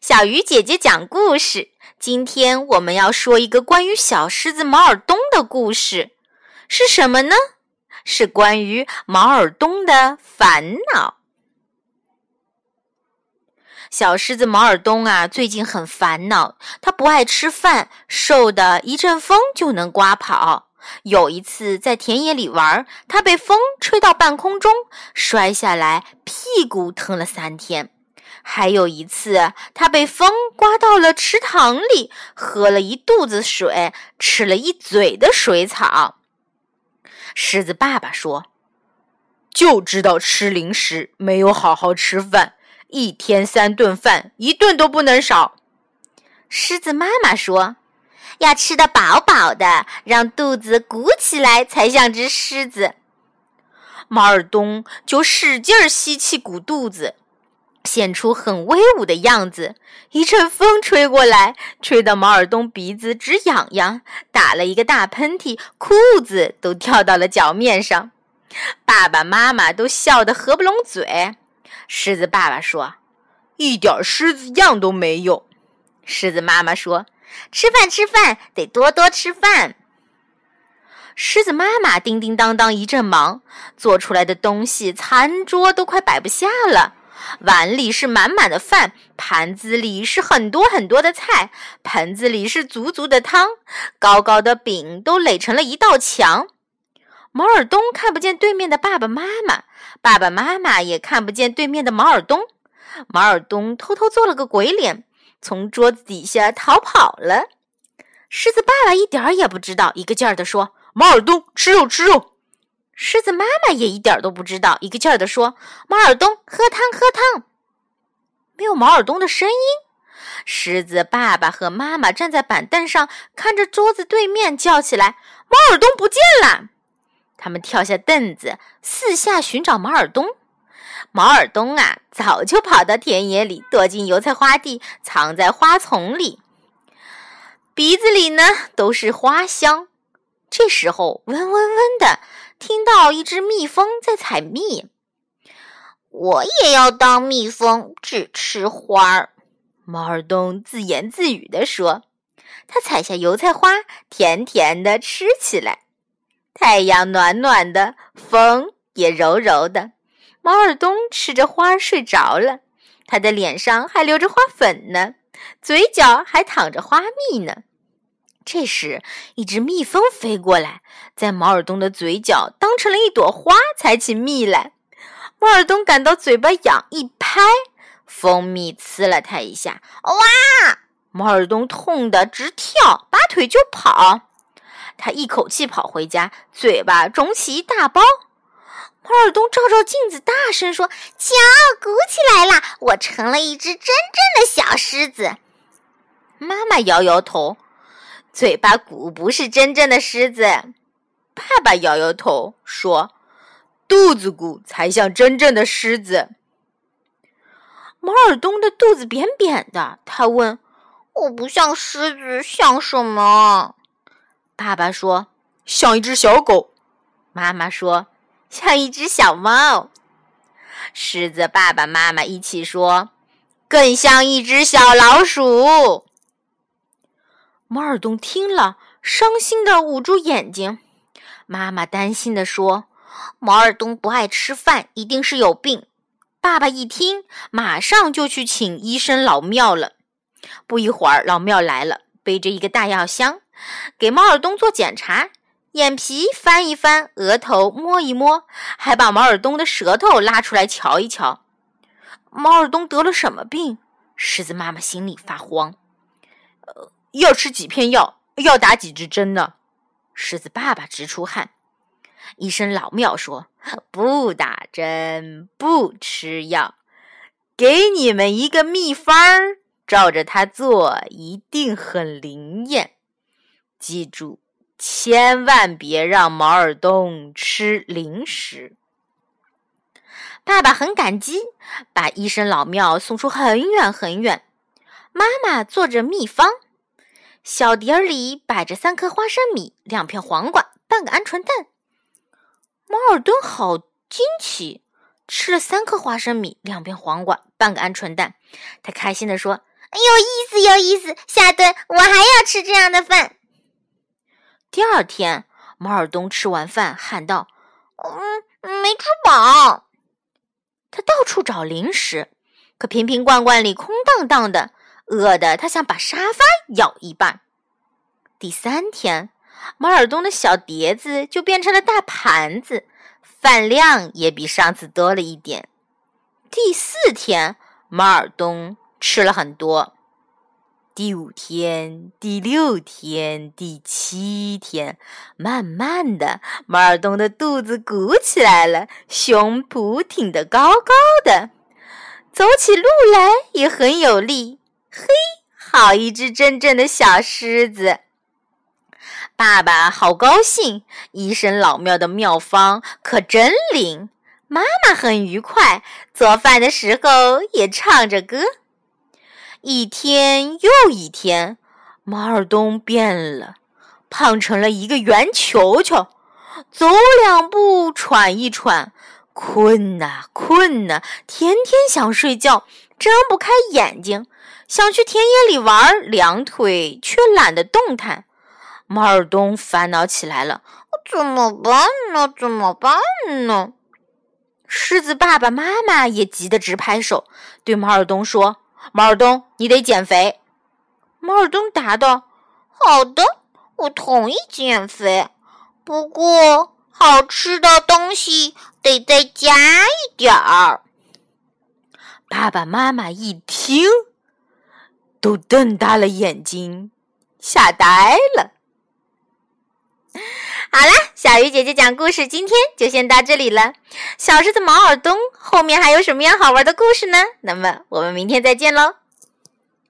小鱼姐姐讲故事。今天我们要说一个关于小狮子毛尔东的故事，是什么呢？是关于毛尔东的烦恼。小狮子毛尔东啊，最近很烦恼，他不爱吃饭，瘦的一阵风就能刮跑。有一次在田野里玩，他被风吹到半空中，摔下来，屁股疼了三天。还有一次，他被风刮到了池塘里，喝了一肚子水，吃了一嘴的水草。狮子爸爸说：“就知道吃零食，没有好好吃饭，一天三顿饭，一顿都不能少。”狮子妈妈说：“要吃得饱饱的，让肚子鼓起来，才像只狮子。”毛尔东就使劲吸气，鼓肚子。显出很威武的样子。一阵风吹过来，吹得毛尔东鼻子直痒痒，打了一个大喷嚏，裤子都掉到了脚面上。爸爸妈妈都笑得合不拢嘴。狮子爸爸说：“一点狮子样都没有。”狮子妈妈说：“吃饭吃饭，得多多吃饭。”狮子妈妈叮叮当当一阵忙，做出来的东西，餐桌都快摆不下了。碗里是满满的饭，盘子里是很多很多的菜，盆子里是足足的汤，高高的饼都垒成了一道墙。毛尔东看不见对面的爸爸妈妈，爸爸妈妈也看不见对面的毛尔东。毛尔东偷偷做了个鬼脸，从桌子底下逃跑了。狮子爸爸一点儿也不知道，一个劲儿地说：“毛尔东，吃肉，吃肉。”狮子妈妈也一点都不知道，一个劲儿地说：“毛尔东，喝汤，喝汤。”没有毛尔东的声音。狮子爸爸和妈妈站在板凳上，看着桌子对面，叫起来：“毛尔东不见了！”他们跳下凳子，四下寻找毛尔东。毛尔东啊，早就跑到田野里，躲进油菜花地，藏在花丛里，鼻子里呢都是花香。这时候，嗡嗡嗡的。听到一只蜜蜂在采蜜，我也要当蜜蜂，只吃花儿。毛尔东自言自语地说：“他采下油菜花，甜甜的吃起来。太阳暖暖的，风也柔柔的。毛尔东吃着花睡着了，他的脸上还留着花粉呢，嘴角还淌着花蜜呢。”这时，一只蜜蜂飞过来，在毛尔东的嘴角当成了一朵花，采起蜜来。毛尔东感到嘴巴痒，一拍，蜂蜜刺了他一下。哇！毛尔东痛得直跳，拔腿就跑。他一口气跑回家，嘴巴肿起一大包。毛尔东照照镜子，大声说：“瞧，鼓起来了，我成了一只真正的小狮子。”妈妈摇摇头。嘴巴鼓不是真正的狮子，爸爸摇摇头说：“肚子鼓才像真正的狮子。”毛尔东的肚子扁扁的，他问：“我不像狮子，像什么？”爸爸说：“像一只小狗。”妈妈说：“像一只小猫。”狮子爸爸妈妈一起说：“更像一只小老鼠。”毛尔东听了，伤心的捂住眼睛。妈妈担心的说：“毛尔东不爱吃饭，一定是有病。”爸爸一听，马上就去请医生老庙了。不一会儿，老庙来了，背着一个大药箱，给毛尔东做检查，眼皮翻一翻，额头摸一摸，还把毛尔东的舌头拉出来瞧一瞧。毛尔东得了什么病？狮子妈妈心里发慌。呃。要吃几片药？要打几支针呢？狮子爸爸直出汗。医生老庙说：“不打针，不吃药，给你们一个秘方儿，照着它做，一定很灵验。记住，千万别让毛耳洞吃零食。”爸爸很感激，把医生老庙送出很远很远。妈妈做着秘方。小碟儿里摆着三颗花生米、两片黄瓜、半个鹌鹑蛋。毛尔东好惊奇，吃了三颗花生米、两片黄瓜、半个鹌鹑蛋。他开心地说：“有意思，有意思。下顿我还要吃这样的饭。第二天，毛尔东吃完饭喊道：“嗯，没吃饱。”他到处找零食，可瓶瓶罐罐里空荡荡的，饿得他想把沙发咬一半。第三天，毛尔东的小碟子就变成了大盘子，饭量也比上次多了一点。第四天，毛尔东。吃了很多。第五天、第六天、第七天，慢慢的，马尔东的肚子鼓起来了，胸脯挺得高高的，走起路来也很有力。嘿，好一只真正的小狮子！爸爸好高兴，医生老庙的妙方可真灵。妈妈很愉快，做饭的时候也唱着歌。一天又一天，马尔东变了，胖成了一个圆球球，走两步喘一喘，困呐困呐，天天想睡觉，睁不开眼睛，想去田野里玩，两腿却懒得动弹。马尔东烦恼起来了，怎么办呢？怎么办呢？狮子爸爸妈妈也急得直拍手，对马尔东说。毛尔东，你得减肥。毛尔东答道：“好的，我同意减肥，不过好吃的东西得再加一点儿。”爸爸妈妈一听，都瞪大了眼睛，吓呆了。好啦，小鱼姐姐讲故事，今天就先到这里了。小狮子毛耳东后面还有什么样好玩的故事呢？那么我们明天再见喽。